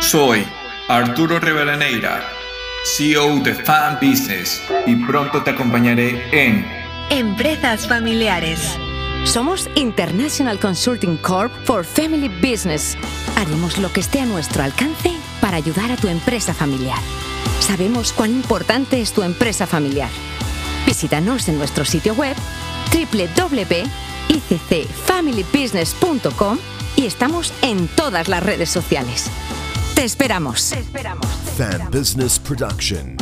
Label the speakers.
Speaker 1: Soy Arturo Revelaneira, CEO de Fan Business y pronto te acompañaré en
Speaker 2: Empresas Familiares.
Speaker 3: Somos International Consulting Corp for Family Business. Haremos lo que esté a nuestro alcance para ayudar a tu empresa familiar. Sabemos cuán importante es tu empresa familiar. Visítanos en nuestro sitio web www.iccfamilybusiness.com y estamos en todas las redes sociales. Te esperamos.
Speaker 4: Fan Business Production.